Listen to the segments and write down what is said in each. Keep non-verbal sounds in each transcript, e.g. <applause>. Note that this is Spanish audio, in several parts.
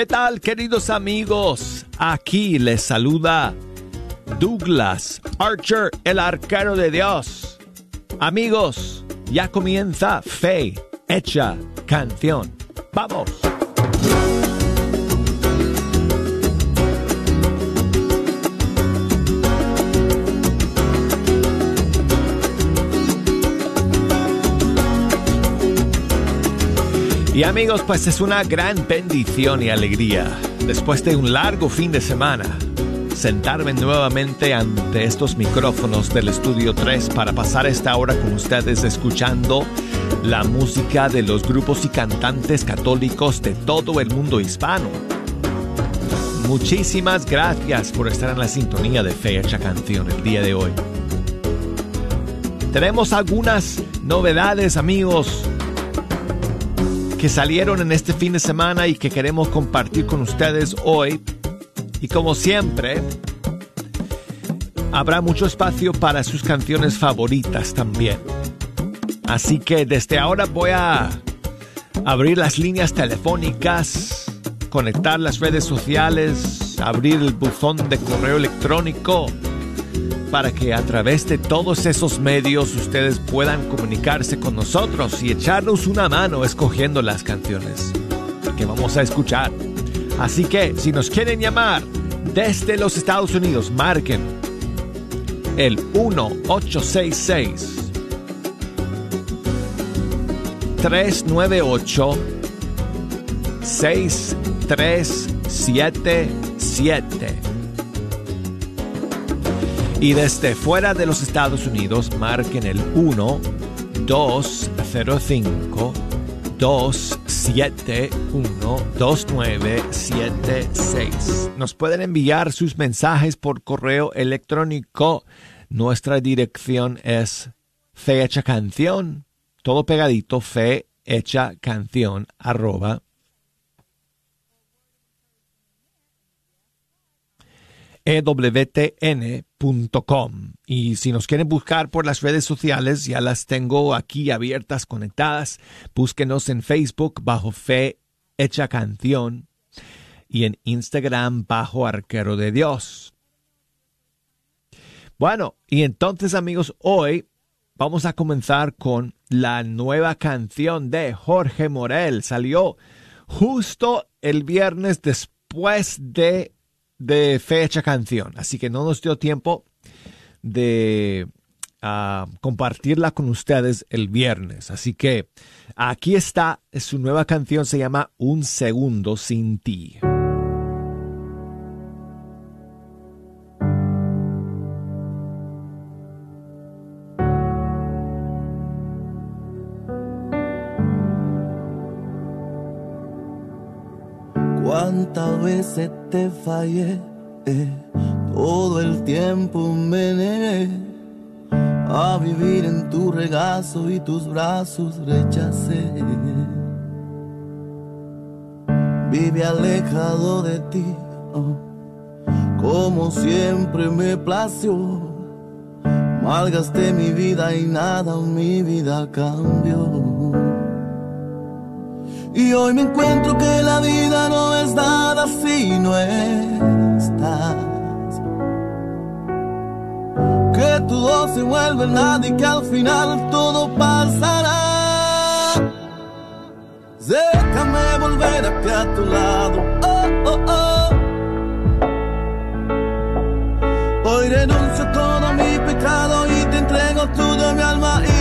¿Qué tal queridos amigos? Aquí les saluda Douglas Archer, el arquero de Dios. Amigos, ya comienza Fe Hecha Canción. ¡Vamos! Y amigos, pues es una gran bendición y alegría, después de un largo fin de semana, sentarme nuevamente ante estos micrófonos del Estudio 3 para pasar esta hora con ustedes escuchando la música de los grupos y cantantes católicos de todo el mundo hispano. Muchísimas gracias por estar en la sintonía de Fecha Canción el día de hoy. Tenemos algunas novedades amigos que salieron en este fin de semana y que queremos compartir con ustedes hoy. Y como siempre, habrá mucho espacio para sus canciones favoritas también. Así que desde ahora voy a abrir las líneas telefónicas, conectar las redes sociales, abrir el buzón de correo electrónico para que a través de todos esos medios ustedes puedan comunicarse con nosotros y echarnos una mano escogiendo las canciones que vamos a escuchar. Así que si nos quieren llamar desde los Estados Unidos, marquen el 1866 398 6377 y desde fuera de los Estados Unidos, marquen el 1 205 271 2976. Nos pueden enviar sus mensajes por correo electrónico. Nuestra dirección es fecha canción, todo pegadito, fe hecha canción arroba ewtn.com. Y si nos quieren buscar por las redes sociales, ya las tengo aquí abiertas, conectadas. Búsquenos en Facebook bajo Fe Hecha Canción y en Instagram bajo Arquero de Dios. Bueno, y entonces amigos, hoy vamos a comenzar con la nueva canción de Jorge Morel. Salió justo el viernes después de de fecha canción, así que no nos dio tiempo de uh, compartirla con ustedes el viernes. Así que aquí está, su nueva canción se llama Un segundo sin ti. Cuántas veces te fallé, eh, todo el tiempo me negué a vivir en tu regazo y tus brazos rechacé. Vive alejado de ti, oh, como siempre me plació. Malgasté mi vida y nada mi vida cambió. Y hoy me encuentro que la vida no es nada si no estás. Que todo se vuelve nada y que al final todo pasará. Déjame volver aquí a tu lado. Oh, oh, oh. Hoy renuncio a todo mi pecado y te entrego todo mi alma y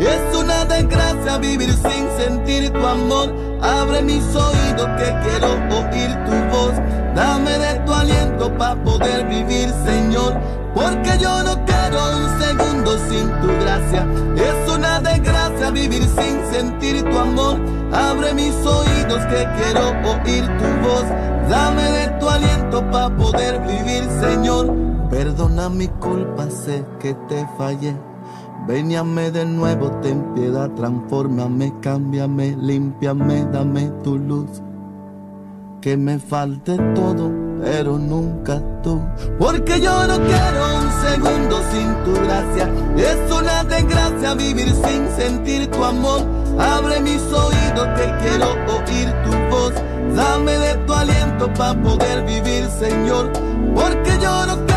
Es una desgracia vivir sin sentir tu amor. Abre mis oídos que quiero oír tu voz. Dame de tu aliento para poder vivir, Señor. Porque yo no quiero un segundo sin tu gracia. Es una desgracia vivir sin sentir tu amor. Abre mis oídos que quiero oír tu voz. Dame de tu aliento para poder vivir, Señor. Perdona mi culpa, sé que te fallé Véniame de nuevo, ten piedad, transfórmame, cámbiame, límpiame, dame tu luz. Que me falte todo, pero nunca tú. Porque yo no quiero un segundo sin tu gracia. Es una desgracia vivir sin sentir tu amor. Abre mis oídos que quiero oír tu voz. Dame de tu aliento para poder vivir, Señor. Porque yo no quiero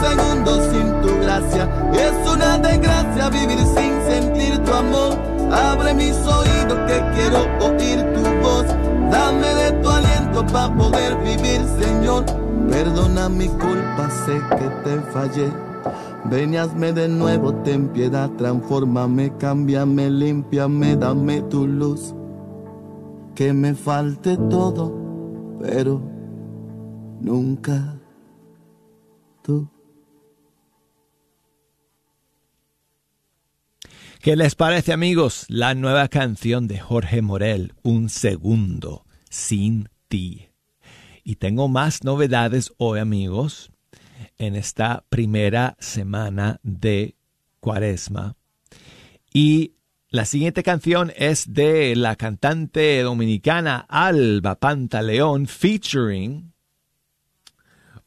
un segundo sin tu gracia. Es una desgracia vivir sin sentir tu amor. Abre mis oídos que quiero oír tu voz. Dame de tu aliento para poder vivir, Señor. Perdona mi culpa, sé que te fallé. Ven de nuevo, ten piedad, transfórmame, cámbiame, límpiame, dame tu luz. Que me falte todo, pero nunca tú. ¿Qué les parece amigos? La nueva canción de Jorge Morel, Un segundo sin ti. Y tengo más novedades hoy amigos en esta primera semana de Cuaresma. Y la siguiente canción es de la cantante dominicana Alba Pantaleón featuring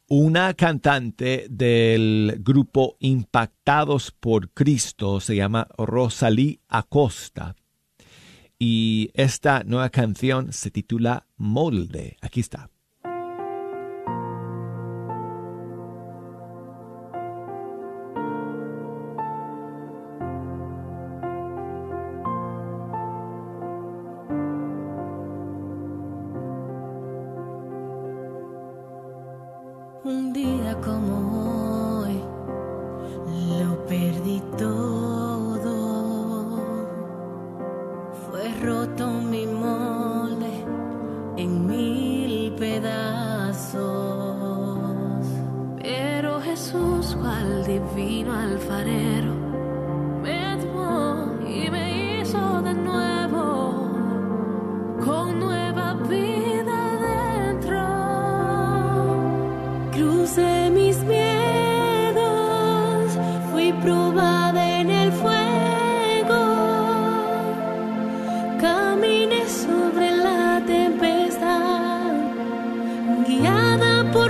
una cantante del grupo Impactados por Cristo, se llama Rosalí Acosta. Y esta nueva canción se titula Molde. Aquí está.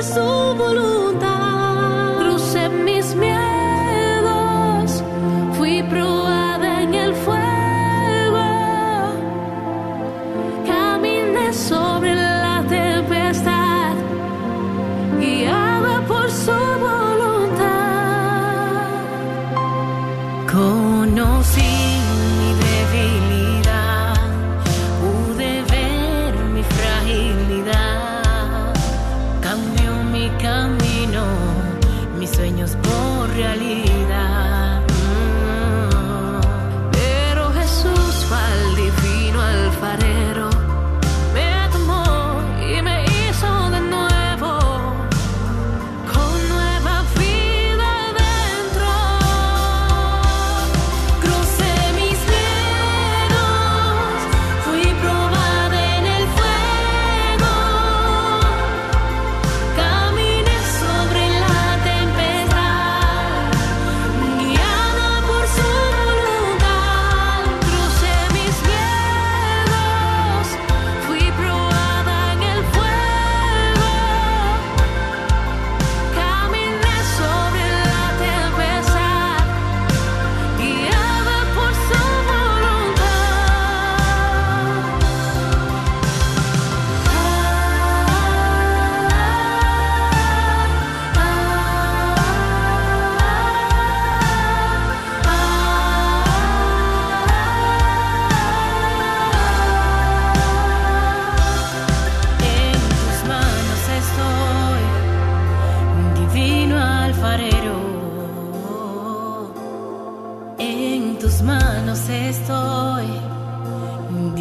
sou boludo.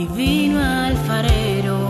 divino alfarero.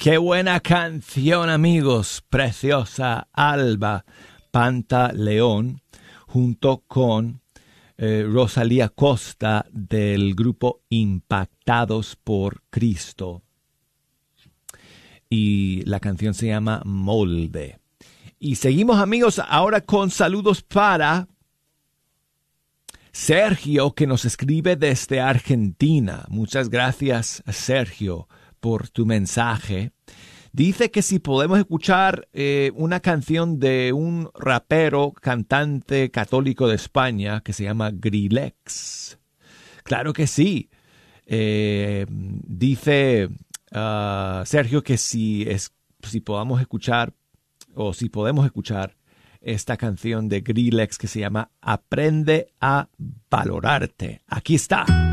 Qué buena canción, amigos. Preciosa Alba Pantaleón, junto con eh, Rosalía Costa del grupo Impactados por Cristo. Y la canción se llama Molde. Y seguimos, amigos, ahora con saludos para Sergio, que nos escribe desde Argentina. Muchas gracias, Sergio por tu mensaje. Dice que si podemos escuchar eh, una canción de un rapero cantante católico de España que se llama Grillex. Claro que sí. Eh, dice ah, Sergio que si, es, si podamos escuchar o si podemos escuchar esta canción de Grillex que se llama Aprende a valorarte. Aquí está.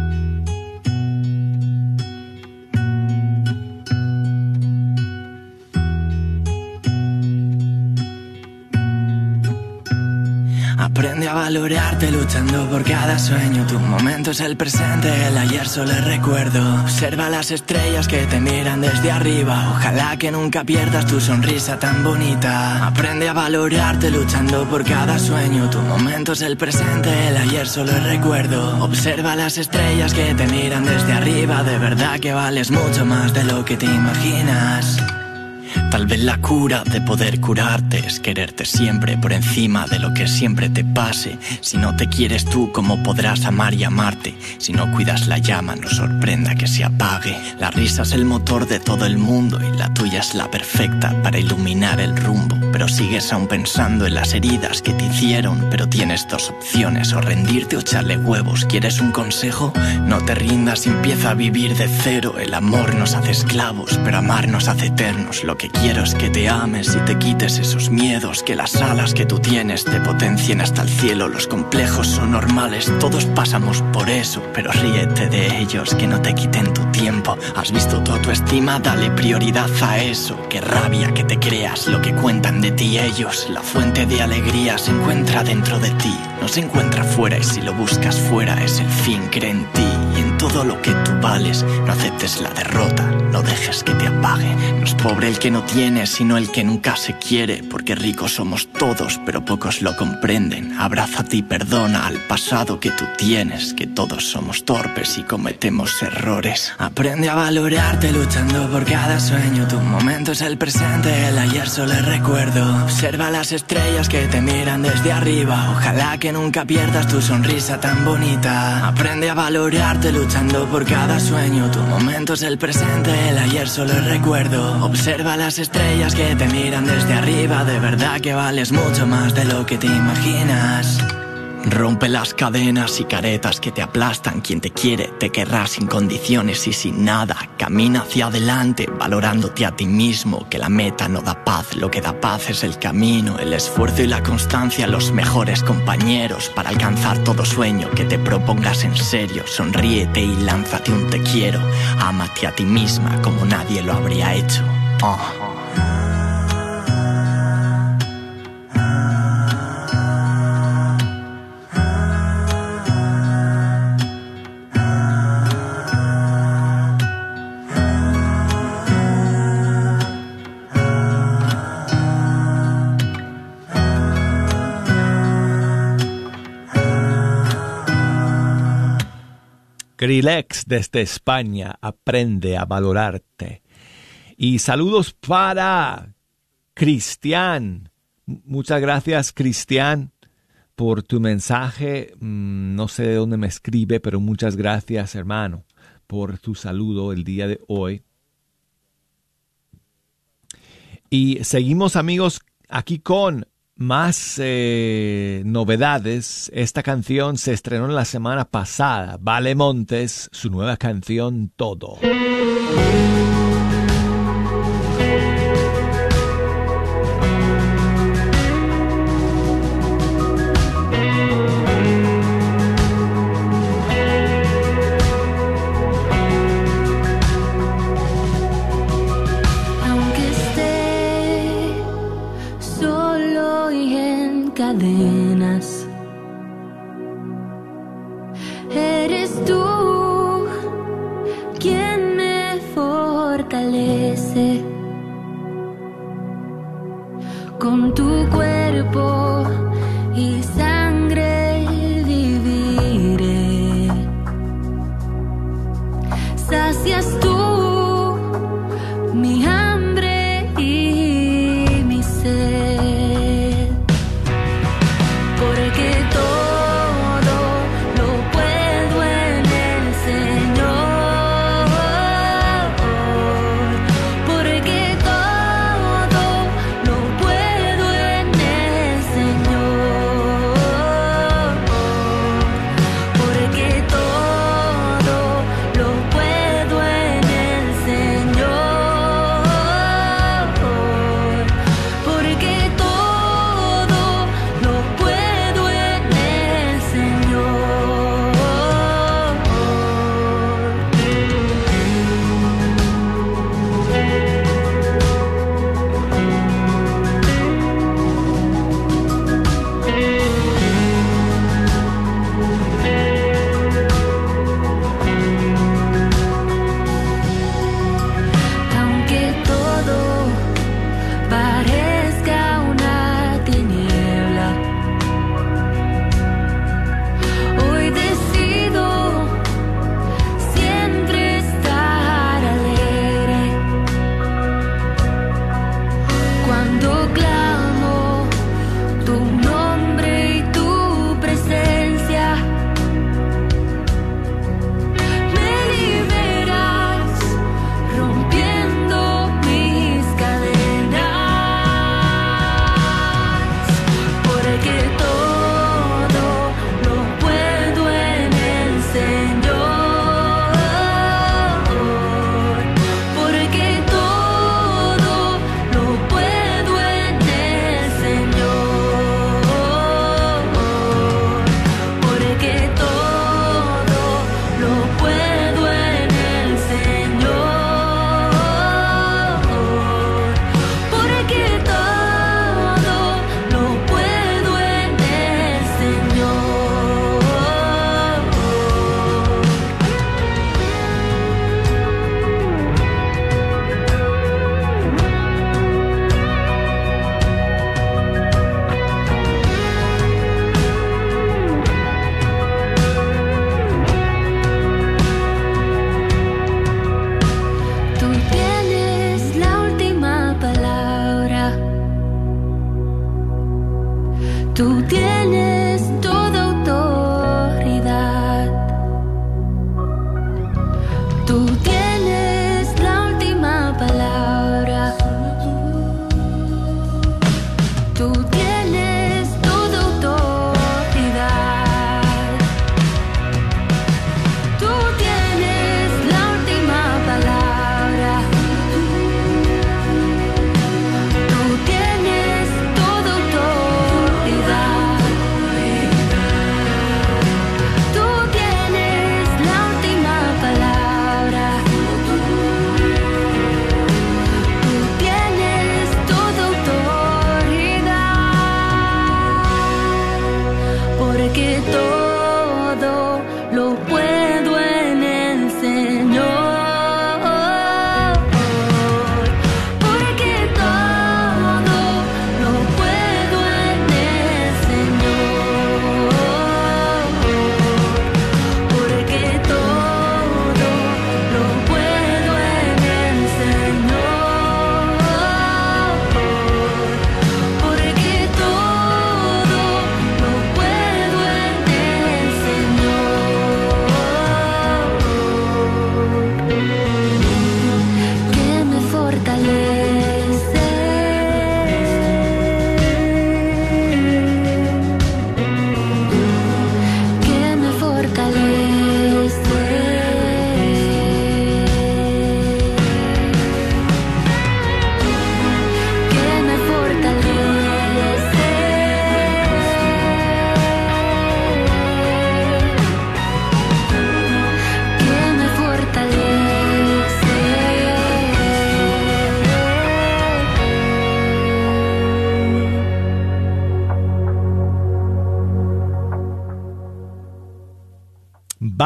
Aprende a valorarte luchando por cada sueño. Tu momento es el presente, el ayer solo es recuerdo. Observa las estrellas que te miran desde arriba. Ojalá que nunca pierdas tu sonrisa tan bonita. Aprende a valorarte luchando por cada sueño. Tu momento es el presente, el ayer solo es recuerdo. Observa las estrellas que te miran desde arriba. De verdad que vales mucho más de lo que te imaginas. Tal vez la cura de poder curarte es quererte siempre por encima de lo que siempre te pase. Si no te quieres tú, ¿cómo podrás amar y amarte? Si no cuidas la llama, no sorprenda que se apague. La risa es el motor de todo el mundo y la tuya es la perfecta para iluminar el rumbo. Pero sigues aún pensando en las heridas que te hicieron. Pero tienes dos opciones, o rendirte o echarle huevos. ¿Quieres un consejo? No te rindas empieza a vivir de cero. El amor nos hace esclavos, pero amar nos hace eternos. Lo que es que te ames y te quites esos miedos, que las alas que tú tienes te potencien hasta el cielo. Los complejos son normales, todos pasamos por eso, pero ríete de ellos, que no te quiten tu tiempo. Has visto tu autoestima, dale prioridad a eso. Qué rabia que te creas lo que cuentan de ti ellos. La fuente de alegría se encuentra dentro de ti, no se encuentra fuera y si lo buscas fuera es el fin, cree en ti y en todo lo que tú vales. No aceptes la derrota, no dejes que te apague. No es pobre el que no tiene, sino el que nunca se quiere, porque ricos somos todos, pero pocos lo comprenden. Abrázate y perdona al pasado que tú tienes, que todos somos torpes y cometemos errores. Aprende a valorarte luchando por cada sueño. Tu momento es el presente, el ayer solo es recuerdo. Observa las estrellas que te miran desde arriba. Ojalá que nunca pierdas tu sonrisa tan bonita. Aprende a valorarte luchando por cada sueño. Tu momento es el presente, el ayer solo es recuerdo. Observa las estrellas que te miran desde arriba. De verdad que vales mucho más de lo que te imaginas. Rompe las cadenas y caretas que te aplastan. Quien te quiere te querrá sin condiciones y sin nada. Camina hacia adelante, valorándote a ti mismo. Que la meta no da paz, lo que da paz es el camino, el esfuerzo y la constancia, los mejores compañeros para alcanzar todo sueño que te propongas en serio. Sonríete y lánzate un te quiero. Ámate a ti misma como nadie lo habría hecho. Oh. Grillex desde España aprende a valorarte. Y saludos para Cristian. Muchas gracias, Cristian, por tu mensaje. Mm, no sé de dónde me escribe, pero muchas gracias, hermano, por tu saludo el día de hoy. Y seguimos, amigos, aquí con más eh, novedades. Esta canción se estrenó la semana pasada. Vale Montes, su nueva canción Todo. En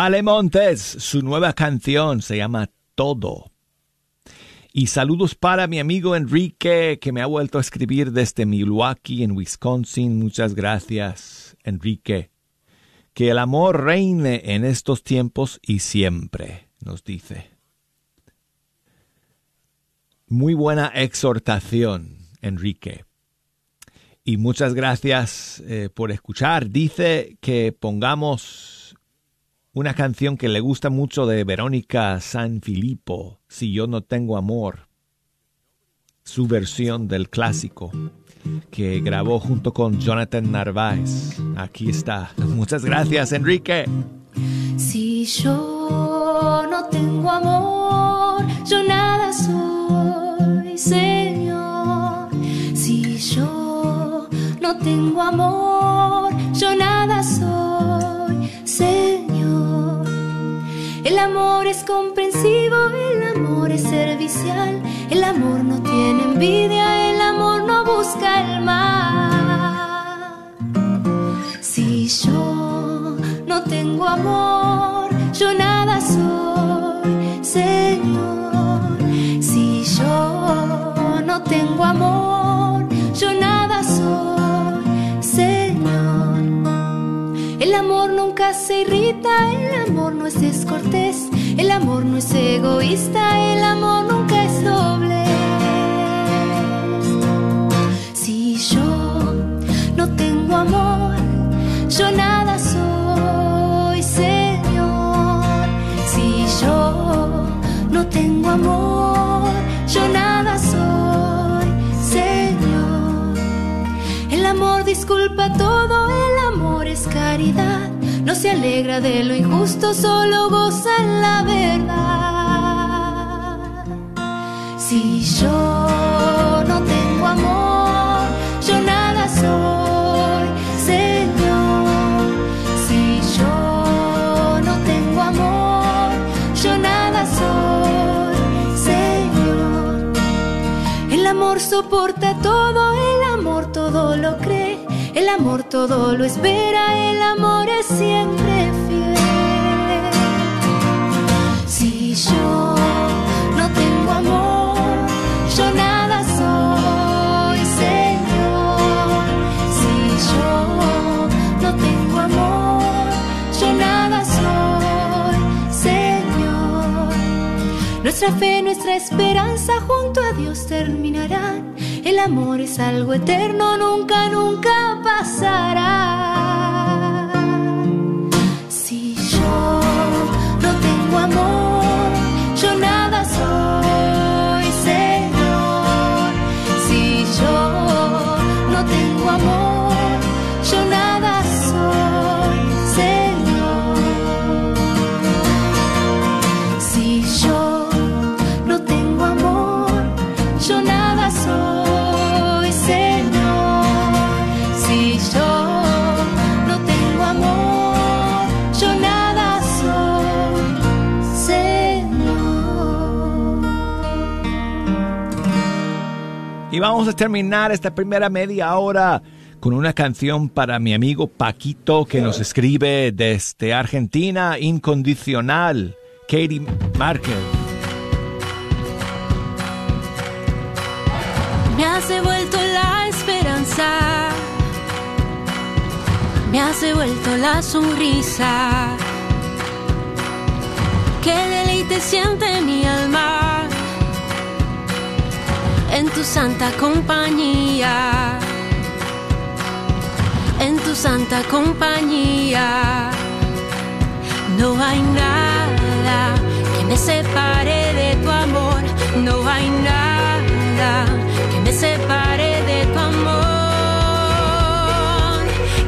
Vale Montes, su nueva canción se llama Todo. Y saludos para mi amigo Enrique, que me ha vuelto a escribir desde Milwaukee, en Wisconsin. Muchas gracias, Enrique. Que el amor reine en estos tiempos y siempre, nos dice. Muy buena exhortación, Enrique. Y muchas gracias eh, por escuchar. Dice que pongamos una canción que le gusta mucho de Verónica San Filippo, Si yo no tengo amor, su versión del clásico que grabó junto con Jonathan Narváez. Aquí está. Muchas gracias, Enrique. Si yo no tengo amor, yo nada soy, Señor. Si yo no tengo amor, yo nada soy, Señor. Amor es comprensivo, el amor es servicial, el amor no tiene envidia, el amor no busca el mal. Si yo no tengo amor, yo nada soy, Señor. Si yo no tengo amor, yo nada soy, se irrita, el amor no es descortés, el amor no es egoísta, el amor nunca es doble. Si yo no tengo amor, yo nada soy, Señor. Si yo no tengo amor, yo nada soy, Señor. El amor disculpa todo, el amor es caridad. No se alegra de lo injusto, solo goza la verdad. Si yo no tengo amor, yo nada soy, Señor. Si yo no tengo amor, yo nada soy, Señor. El amor soporta todo, amor todo lo espera, el amor es siempre fiel. Si yo no tengo amor, yo nada soy, Señor. Si yo no tengo amor, yo nada soy, Señor. Nuestra fe, nuestra esperanza junto a Dios terminarán. El amor es algo eterno, nunca, nunca pasará. Vamos a terminar esta primera media hora con una canción para mi amigo Paquito que nos escribe desde Argentina, incondicional, Katie Márquez. Me has devuelto la esperanza, me has devuelto la sonrisa. Qué deleite siente mi alma en tu santa compañía, en tu santa compañía. No hay nada que me separe de tu amor, no hay nada que me separe de tu amor.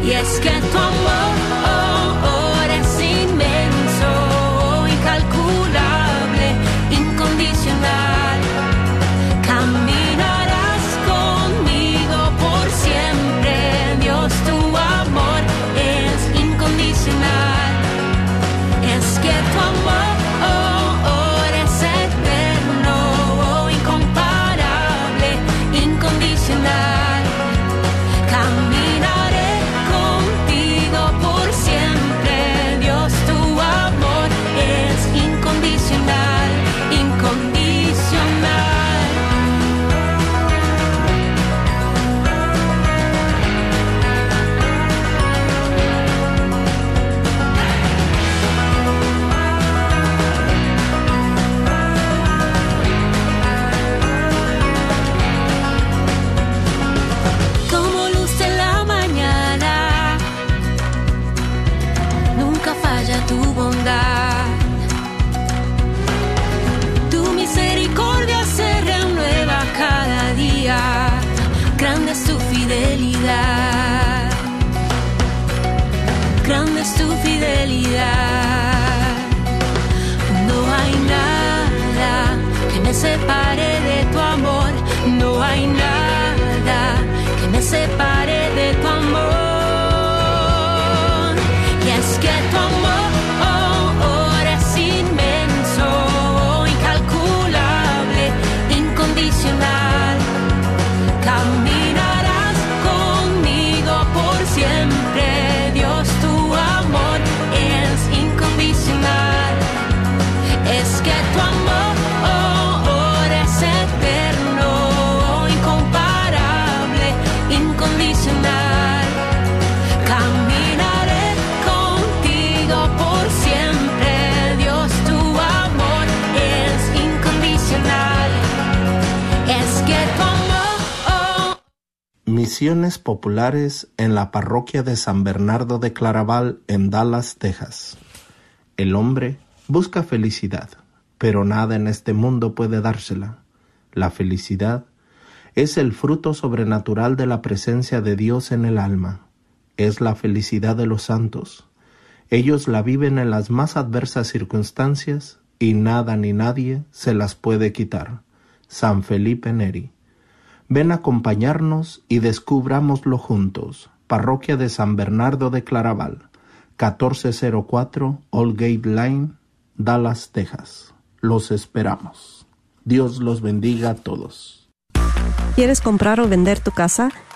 Y es que tu amor es inmenso, incalculable, incondicional. Me separe de tu amor. No hay nada que me separe Populares en la parroquia de San Bernardo de Claraval en Dallas, Texas. El hombre busca felicidad, pero nada en este mundo puede dársela. La felicidad es el fruto sobrenatural de la presencia de Dios en el alma. Es la felicidad de los santos. Ellos la viven en las más adversas circunstancias y nada ni nadie se las puede quitar. San Felipe Neri. Ven a acompañarnos y descubrámoslo juntos. Parroquia de San Bernardo de Claraval, 1404 Old Gate Line, Dallas, Texas. Los esperamos. Dios los bendiga a todos. ¿Quieres comprar o vender tu casa?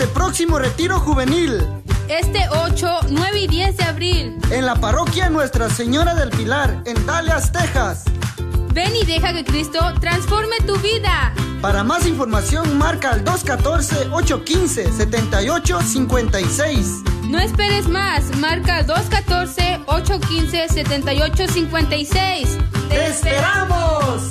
Este próximo retiro juvenil Este 8, 9 y 10 de abril. en la parroquia Nuestra Señora del Pilar, en Dallas, Texas. Ven y deja que Cristo transforme tu vida. Para más información marca al 214-815-7856. No esperes más. Marca 214-815-7856. ¡Te esperamos!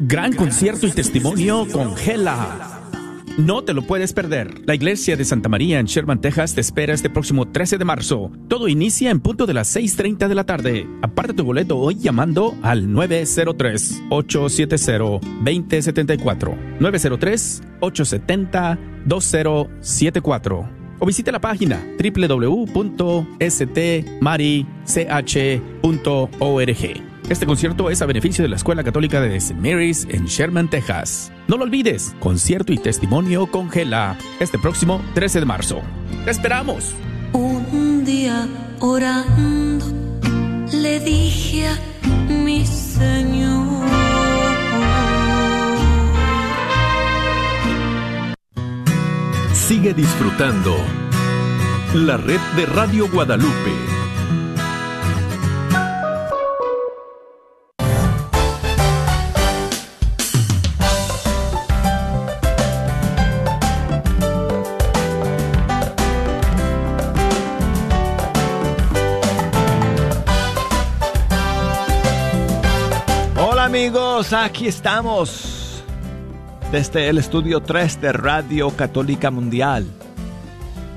Gran concierto y testimonio con Gela. No te lo puedes perder. La iglesia de Santa María en Sherman, Texas te espera este próximo 13 de marzo. Todo inicia en punto de las 6.30 de la tarde. Aparte tu boleto hoy llamando al 903-870-2074. 903-870-2074. O visita la página www.stmarich.org. Este concierto es a beneficio de la Escuela Católica de St. Mary's en Sherman, Texas. No lo olvides, concierto y testimonio con Gela, este próximo 13 de marzo. ¡Te esperamos! Un día orando le dije a mi Señor. Sigue disfrutando la red de Radio Guadalupe. Amigos, aquí estamos desde el estudio 3 de Radio Católica Mundial.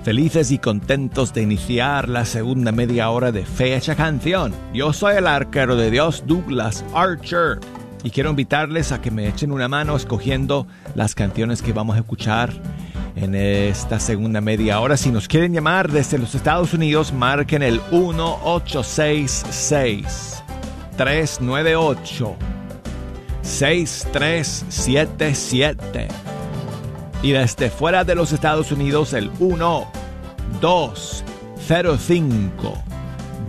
Felices y contentos de iniciar la segunda media hora de Fecha Canción. Yo soy el arquero de Dios Douglas Archer y quiero invitarles a que me echen una mano escogiendo las canciones que vamos a escuchar en esta segunda media hora. Si nos quieren llamar desde los Estados Unidos, marquen el 1866 398 6377 y desde fuera de los Estados Unidos el 1 205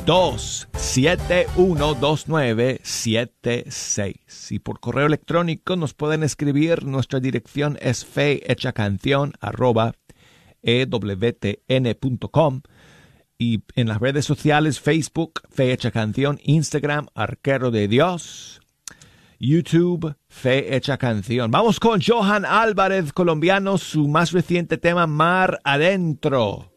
2712976. Y por correo electrónico nos pueden escribir. Nuestra dirección es fehechacanción.com y en las redes sociales Facebook, Fe Hecha Canción, Instagram, Arquero de Dios, YouTube, Fe Hecha Canción. Vamos con Johan Álvarez, colombiano, su más reciente tema, Mar Adentro.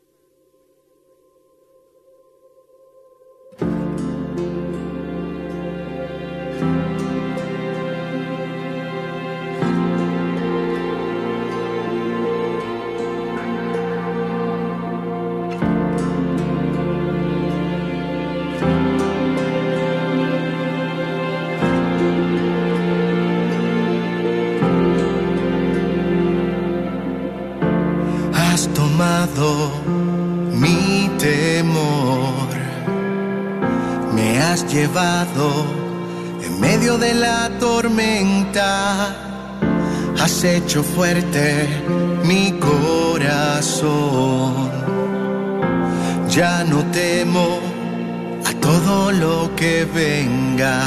Has hecho fuerte mi corazón. Ya no temo a todo lo que venga.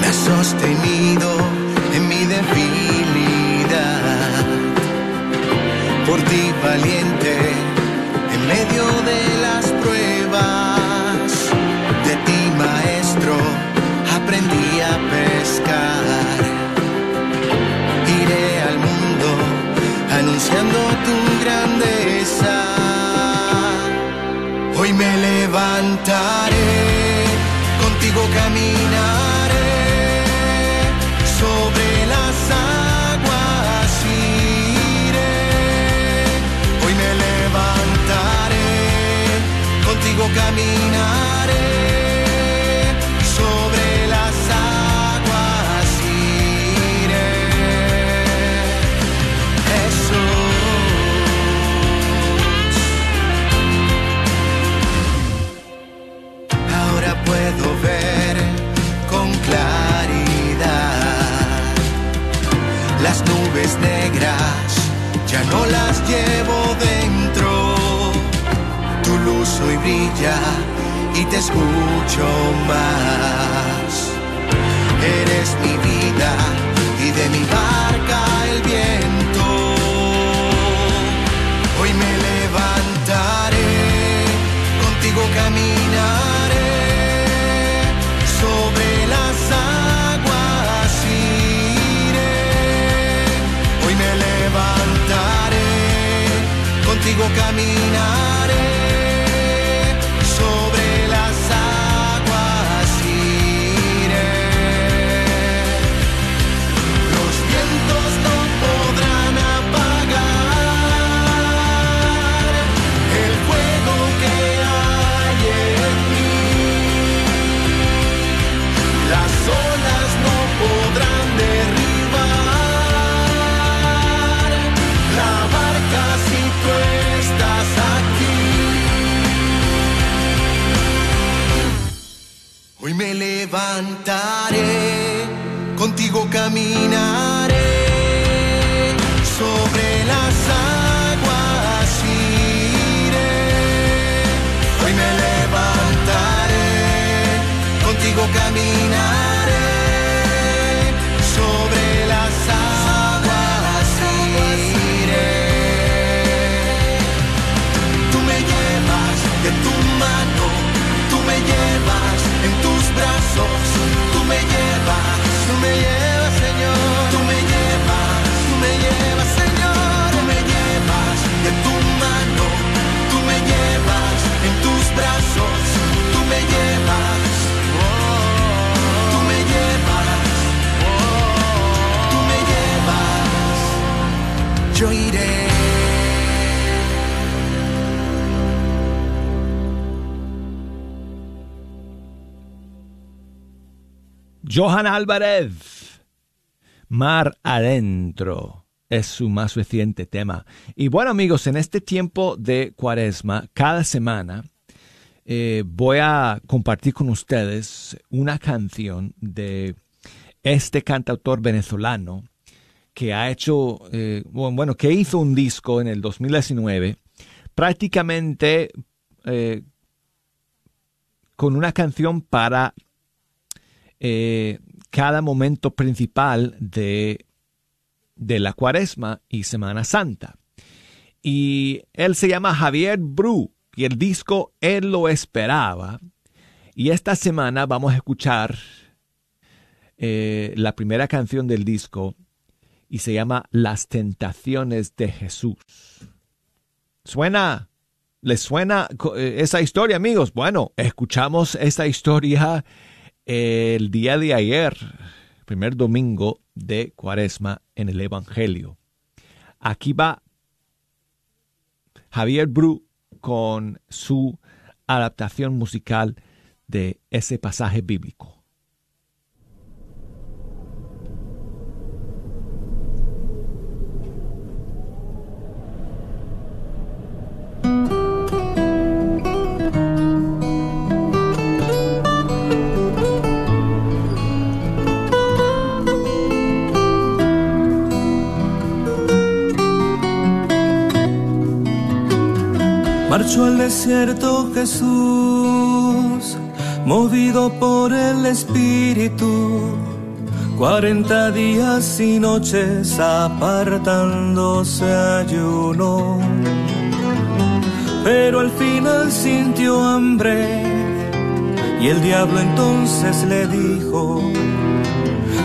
Me has sostenido en mi debilidad por ti valiente en medio de las pruebas. De ti maestro aprendí a pescar. Anunciando tu grandeza. Hoy me levantaré, contigo caminaré sobre las aguas. contigo caminaré nubes negras, ya no las llevo dentro tu luz hoy brilla y te escucho más. Contigo caminaré contigo caminaré sobre las aguas iré. Tú me llevas de tu mano, tú me llevas en tus brazos, tú me llevas, tú me llevas, yo iré. Johan Álvarez, Mar Adentro, es su más reciente tema. Y bueno amigos, en este tiempo de cuaresma, cada semana eh, voy a compartir con ustedes una canción de este cantautor venezolano que ha hecho, eh, bueno, que hizo un disco en el 2019, prácticamente eh, con una canción para eh, cada momento principal de, de la cuaresma y Semana Santa. Y él se llama Javier Bru y el disco Él lo esperaba. Y esta semana vamos a escuchar la primera canción del disco y se llama Las tentaciones de Jesús. ¿Suena? ¿Les suena eh, esa historia, amigos? Bueno, escuchamos esa historia el día de ayer, primer domingo de Cuaresma en el Evangelio. Aquí va Javier Bru con su adaptación musical de ese pasaje bíblico. Marchó al desierto Jesús, movido por el Espíritu, cuarenta días y noches apartándose ayuno. Pero al final sintió hambre y el diablo entonces le dijo,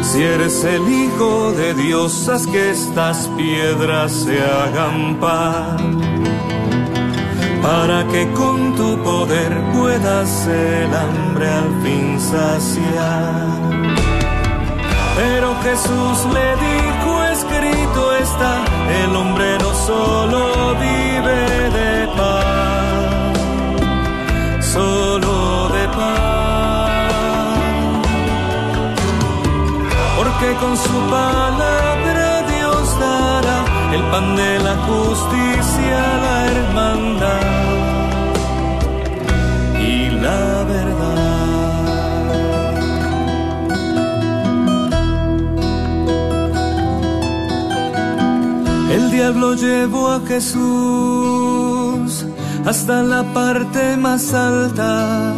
si eres el Hijo de Dios, haz que estas piedras se hagan pan para que con tu poder puedas el hambre al fin saciar. Pero Jesús le dijo, escrito está, el hombre no solo vive de paz, solo de paz. Porque con su palabra el pan de la justicia, la hermandad la verdad. El diablo llevó a Jesús hasta la parte más alta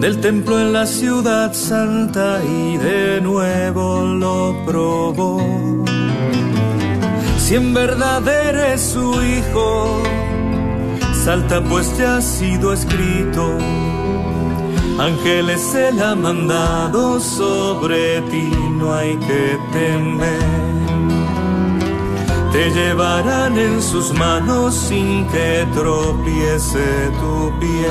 del templo en la ciudad santa y de nuevo lo probó. Si en verdad eres su hijo, salta pues ya ha sido escrito. Ángeles él ha mandado sobre ti, no hay que temer. Te llevarán en sus manos sin que tropiece tu pie.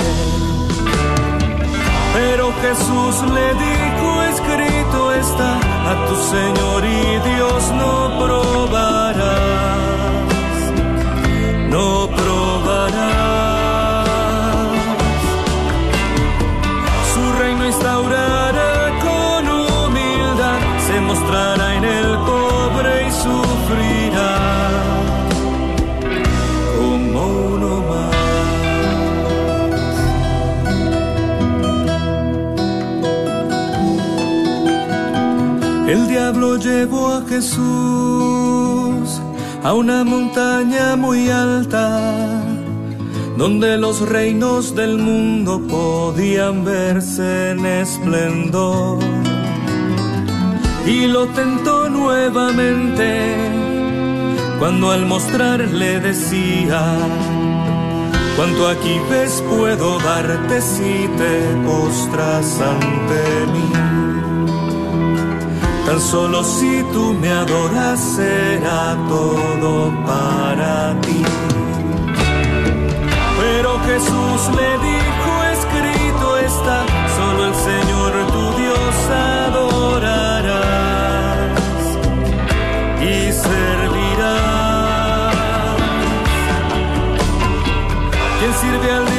Pero Jesús le dijo, escrito está, a tu Señor y Dios no probarás, llevó a Jesús a una montaña muy alta donde los reinos del mundo podían verse en esplendor y lo tentó nuevamente cuando al mostrarle decía, cuanto aquí ves puedo darte si te postras ante mí. Tan solo si tú me adoras será todo para ti. Pero Jesús le dijo, escrito está, solo el Señor tu Dios adorará. sirve al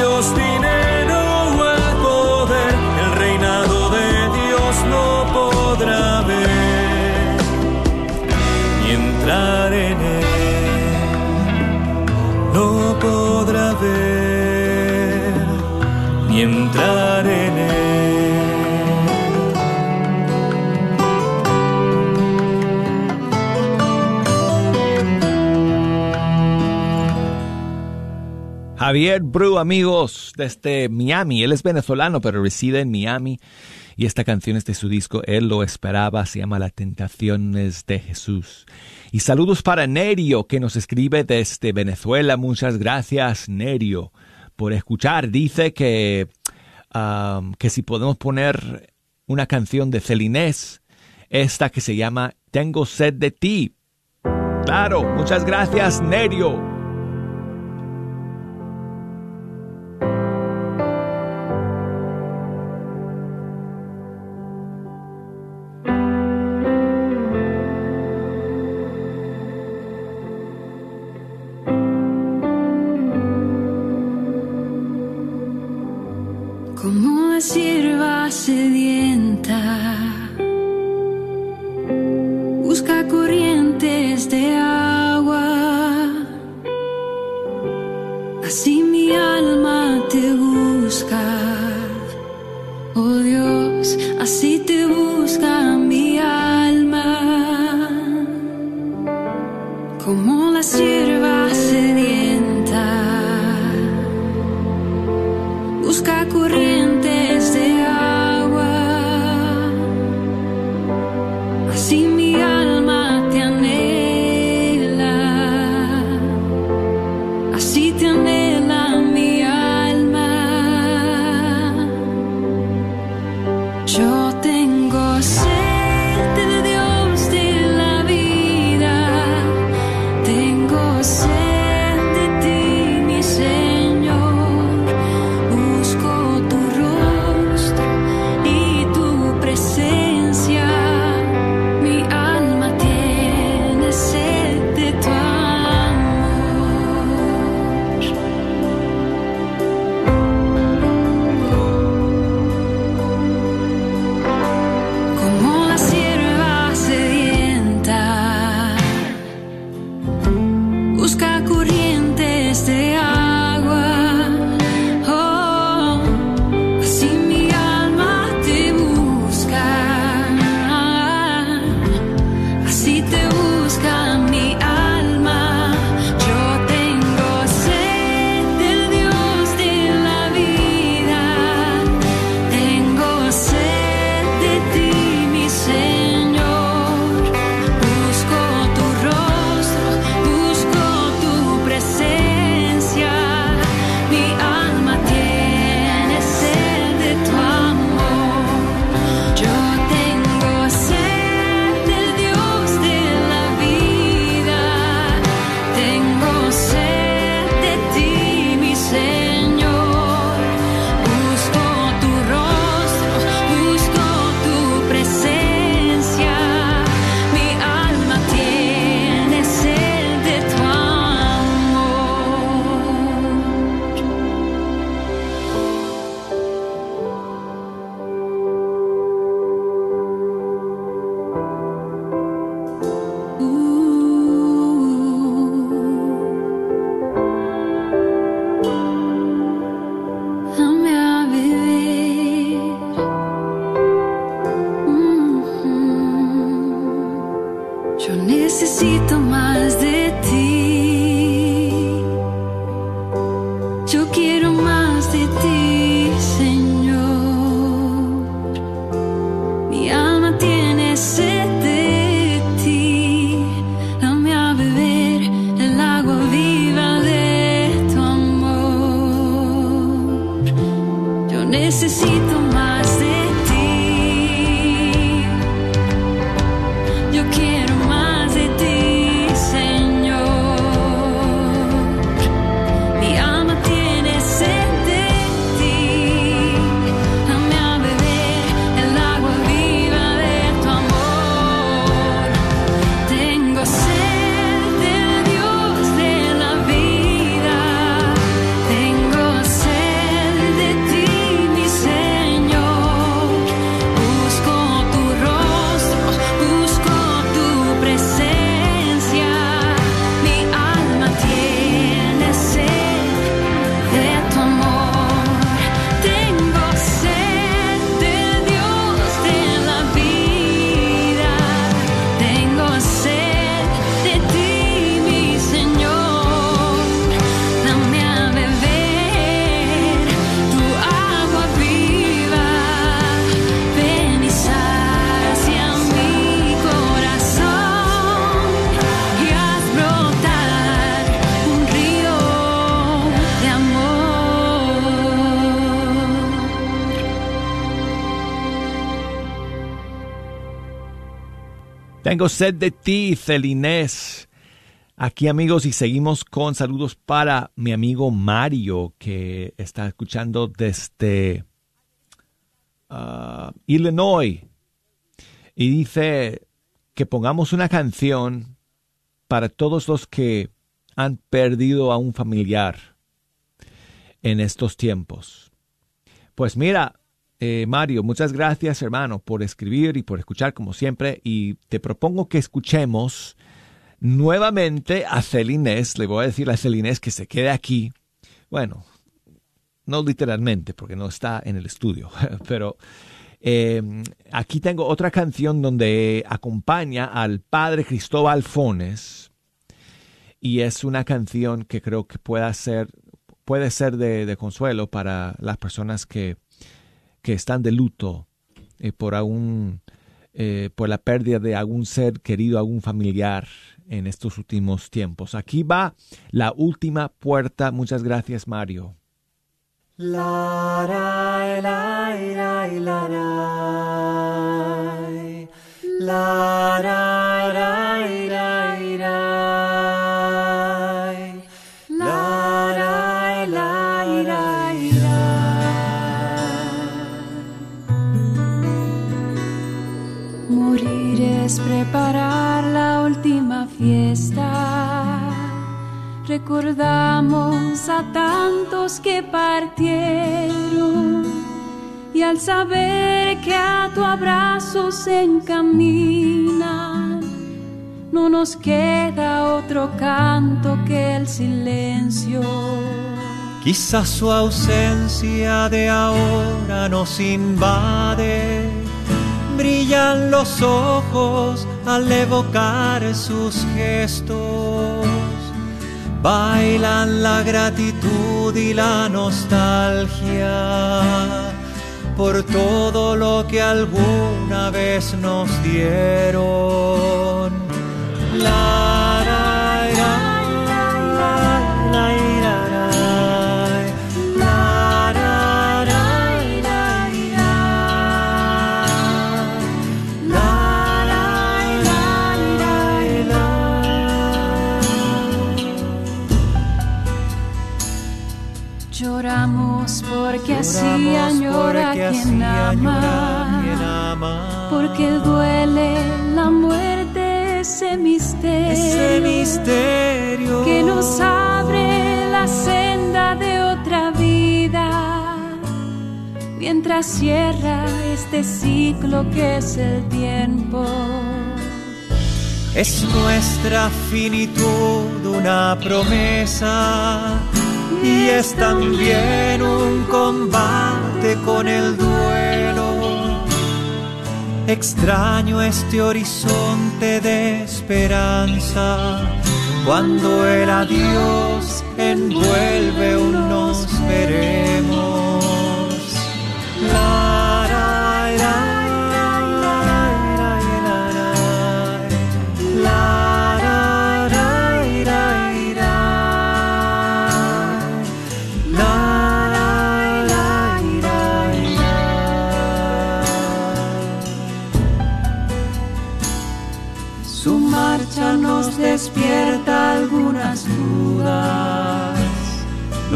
Javier Bru, amigos, desde Miami. Él es venezolano, pero reside en Miami. Y esta canción es de su disco Él lo esperaba, se llama Las Tentaciones de Jesús. Y saludos para Nerio, que nos escribe desde Venezuela. Muchas gracias, Nerio, por escuchar. Dice que, um, que si podemos poner una canción de Celinés, esta que se llama Tengo sed de ti. Claro, muchas gracias, Nerio. Tengo sed de ti, Celinés. Aquí amigos y seguimos con saludos para mi amigo Mario que está escuchando desde uh, Illinois y dice que pongamos una canción para todos los que han perdido a un familiar en estos tiempos. Pues mira, eh, Mario, muchas gracias hermano por escribir y por escuchar como siempre. Y te propongo que escuchemos nuevamente a Celinés, le voy a decir a Celinés que se quede aquí, bueno, no literalmente porque no está en el estudio, <laughs> pero eh, aquí tengo otra canción donde acompaña al padre Cristóbal Fones. Y es una canción que creo que pueda ser, puede ser de consuelo para las personas que que están de luto eh, por, algún, eh, por la pérdida de algún ser querido, algún familiar en estos últimos tiempos. Aquí va la última puerta. Muchas gracias, Mario. Recordamos a tantos que partieron y al saber que a tu abrazo se encaminan, no nos queda otro canto que el silencio. Quizás su ausencia de ahora nos invade brillan los ojos al evocar sus gestos. Bailan la gratitud y la nostalgia por todo lo que alguna vez nos dieron. Quien ama, porque duele la muerte, ese misterio, ese misterio que nos abre la senda de otra vida, mientras cierra este ciclo que es el tiempo. Es nuestra finitud una promesa y es también un combate con el duelo. Extraño este horizonte de esperanza cuando el adiós envuelve un nos.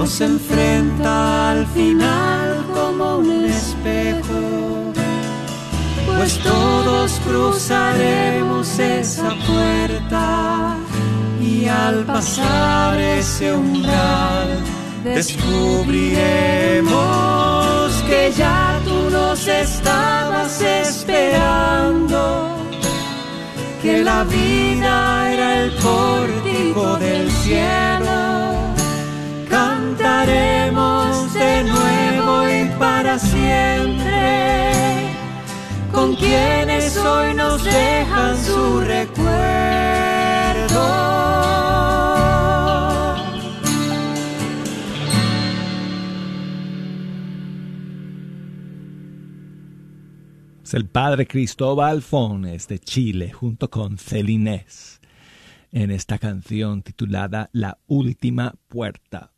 Nos enfrenta al final como un espejo, pues todos cruzaremos esa puerta y al pasar ese umbral descubriremos que ya tú nos estabas esperando que la vida era el pórtico del cielo. Cantaremos de nuevo y para siempre con quienes hoy nos dejan su recuerdo. el padre Cristóbal Fones de Chile junto con Celinés en esta canción titulada La Última Puerta.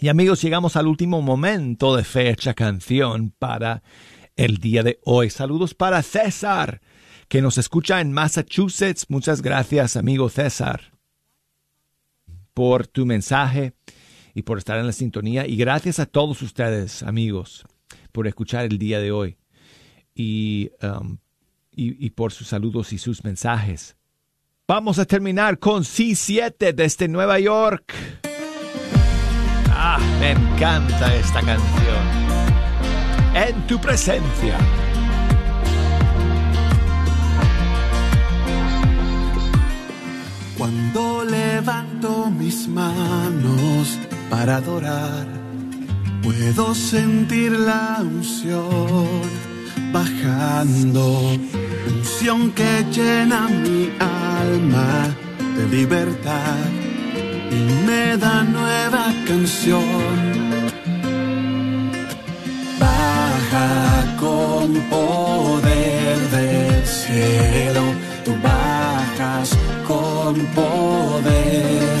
Y amigos, llegamos al último momento de fecha canción para el día de hoy. Saludos para César que nos escucha en Massachusetts. Muchas gracias, amigo César, por tu mensaje y por estar en la sintonía. Y gracias a todos ustedes, amigos, por escuchar el día de hoy y, um, y, por sus saludos y sus mensajes. Vamos a terminar con C7 desde Nueva York. Ah, me encanta esta canción. En tu presencia. Cuando levanto mis manos para adorar, puedo sentir la unción bajando, unción que llena mi alma de libertad y me da nueva canción. Baja con poder del cielo, tú bajas con poder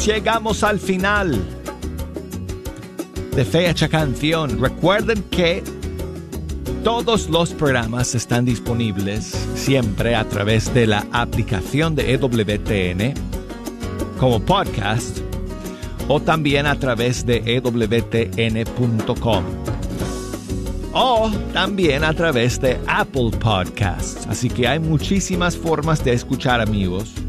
Llegamos al final de Fecha Canción. Recuerden que todos los programas están disponibles siempre a través de la aplicación de EWTN como podcast o también a través de EWTN.com o también a través de Apple Podcasts. Así que hay muchísimas formas de escuchar amigos.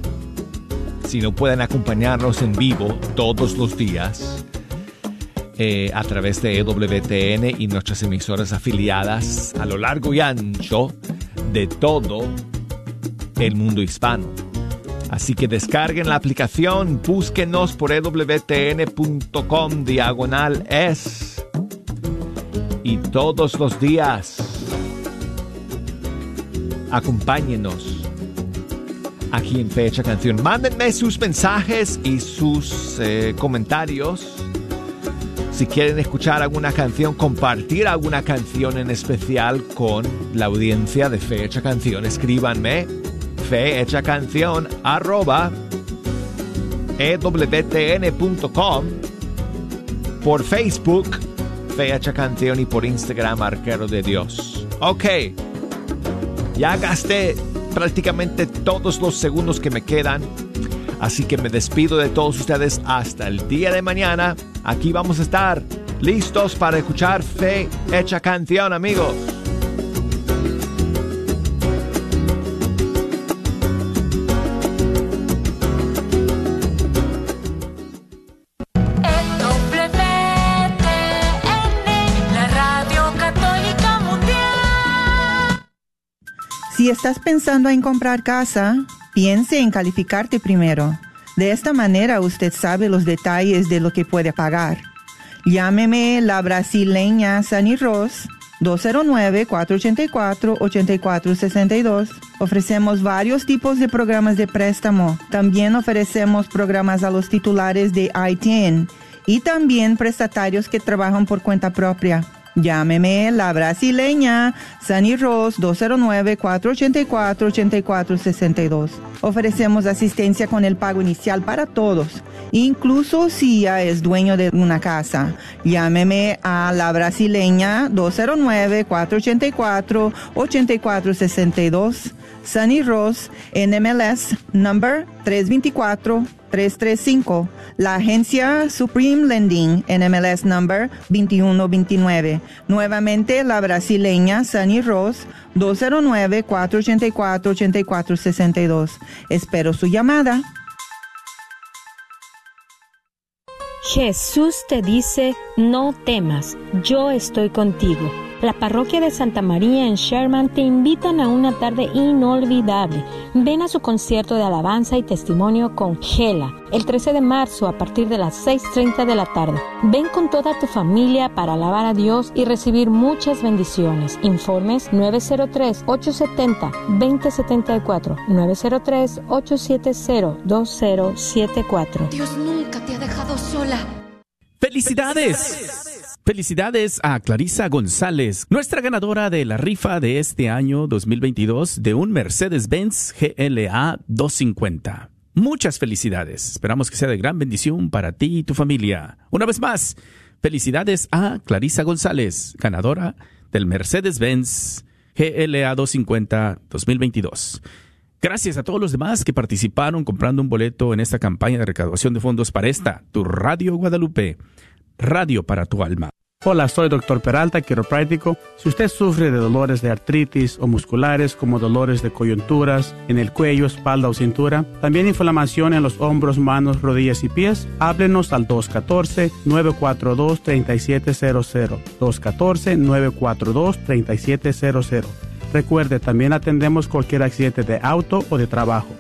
Si no pueden acompañarnos en vivo todos los días eh, a través de EWTN y nuestras emisoras afiliadas a lo largo y ancho de todo el mundo hispano. Así que descarguen la aplicación, búsquenos por ewtn.com diagonal es y todos los días acompáñenos aquí en Fecha Canción. Mándenme sus mensajes y sus eh, comentarios. Si quieren escuchar alguna canción, compartir alguna canción en especial con la audiencia de Fecha Canción, escríbanme fehechacanción arroba ewtn.com por Facebook Fecha Canción y por Instagram Arquero de Dios. Ok, ya gasté prácticamente todos los segundos que me quedan. Así que me despido de todos ustedes hasta el día de mañana. Aquí vamos a estar listos para escuchar Fe Hecha Canción, amigos. Si estás pensando en comprar casa, piense en calificarte primero. De esta manera usted sabe los detalles de lo que puede pagar. Llámeme la brasileña Sunny Ross 209-484-8462. Ofrecemos varios tipos de programas de préstamo. También ofrecemos programas a los titulares de ITIN y también prestatarios que trabajan por cuenta propia. Llámeme la brasileña Sunny Ross 209-484-8462. Ofrecemos asistencia con el pago inicial para todos, incluso si ya es dueño de una casa. Llámeme a la brasileña 209-484-8462. Sunny Ross, NMLS, number 324-335. La agencia Supreme Lending, NMLS number 2129. Nuevamente, la brasileña Sunny Ross, 209-484-8462. Espero su llamada. Jesús te dice, no temas, yo estoy contigo. La parroquia de Santa María en Sherman te invitan a una tarde inolvidable. Ven a su concierto de alabanza y testimonio con Gela el 13 de marzo a partir de las 6.30 de la tarde. Ven con toda tu familia para alabar a Dios y recibir muchas bendiciones. Informes 903-870-2074. 903-870-2074. Dios nunca te ha dejado sola. ¡Felicidades! Felicidades a Clarisa González, nuestra ganadora de la rifa de este año 2022 de un Mercedes-Benz GLA 250. Muchas felicidades. Esperamos que sea de gran bendición para ti y tu familia. Una vez más, felicidades a Clarisa González, ganadora del Mercedes-Benz GLA 250 2022. Gracias a todos los demás que participaron comprando un boleto en esta campaña de recaudación de fondos para esta, tu Radio Guadalupe, radio para tu alma. Hola, soy Dr. Peralta, quiropráctico. Si usted sufre de dolores de artritis o musculares como dolores de coyunturas en el cuello, espalda o cintura, también inflamación en los hombros, manos, rodillas y pies, háblenos al 214-942-3700. 214-942-3700. Recuerde, también atendemos cualquier accidente de auto o de trabajo.